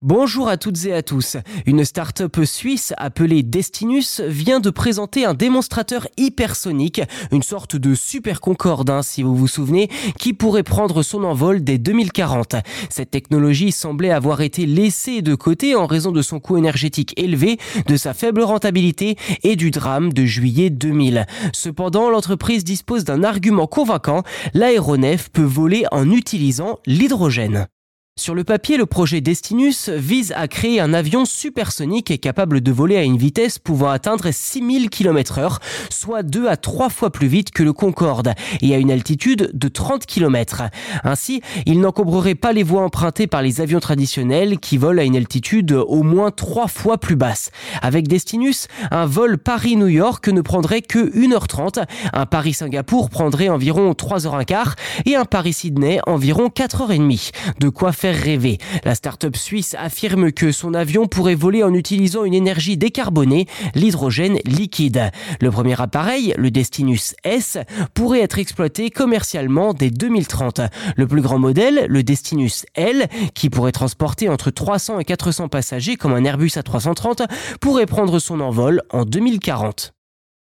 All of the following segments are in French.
Bonjour à toutes et à tous. Une start-up suisse appelée Destinus vient de présenter un démonstrateur hypersonique, une sorte de super Concorde, hein, si vous vous souvenez, qui pourrait prendre son envol dès 2040. Cette technologie semblait avoir été laissée de côté en raison de son coût énergétique élevé, de sa faible rentabilité et du drame de juillet 2000. Cependant, l'entreprise dispose d'un argument convaincant, l'aéronef peut voler en utilisant l'hydrogène. Sur le papier, le projet Destinus vise à créer un avion supersonique et capable de voler à une vitesse pouvant atteindre 6000 km heure, soit deux à trois fois plus vite que le Concorde, et à une altitude de 30 km. Ainsi, il n'encombrerait pas les voies empruntées par les avions traditionnels qui volent à une altitude au moins trois fois plus basse. Avec Destinus, un vol Paris-New York ne prendrait que 1h30, un Paris-Singapour prendrait environ 3h15 et un Paris-Sydney environ 4h30. De rêver. La start-up suisse affirme que son avion pourrait voler en utilisant une énergie décarbonée, l'hydrogène liquide. Le premier appareil, le Destinus S, pourrait être exploité commercialement dès 2030. Le plus grand modèle, le Destinus L, qui pourrait transporter entre 300 et 400 passagers comme un Airbus A330, pourrait prendre son envol en 2040.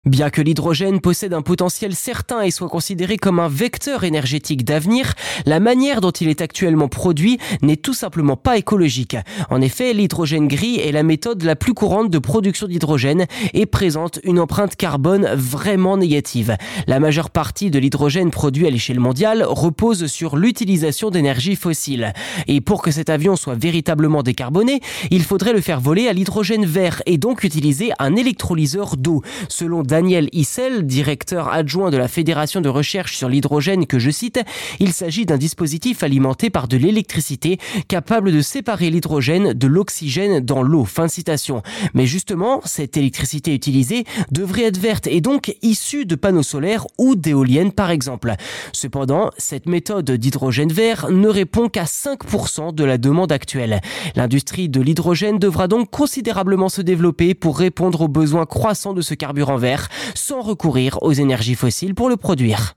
Bien que l'hydrogène possède un potentiel certain et soit considéré comme un vecteur énergétique d'avenir, la manière dont il est actuellement produit n'est tout simplement pas écologique. En effet, l'hydrogène gris est la méthode la plus courante de production d'hydrogène et présente une empreinte carbone vraiment négative. La majeure partie de l'hydrogène produit à l'échelle mondiale repose sur l'utilisation d'énergie fossile. Et pour que cet avion soit véritablement décarboné, il faudrait le faire voler à l'hydrogène vert et donc utiliser un électrolyseur d'eau. Selon Daniel Issel, directeur adjoint de la Fédération de recherche sur l'hydrogène que je cite, il s'agit d'un dispositif alimenté par de l'électricité capable de séparer l'hydrogène de l'oxygène dans l'eau. Fin de citation. Mais justement, cette électricité utilisée devrait être verte et donc issue de panneaux solaires ou d'éoliennes par exemple. Cependant, cette méthode d'hydrogène vert ne répond qu'à 5% de la demande actuelle. L'industrie de l'hydrogène devra donc considérablement se développer pour répondre aux besoins croissants de ce carburant vert sans recourir aux énergies fossiles pour le produire.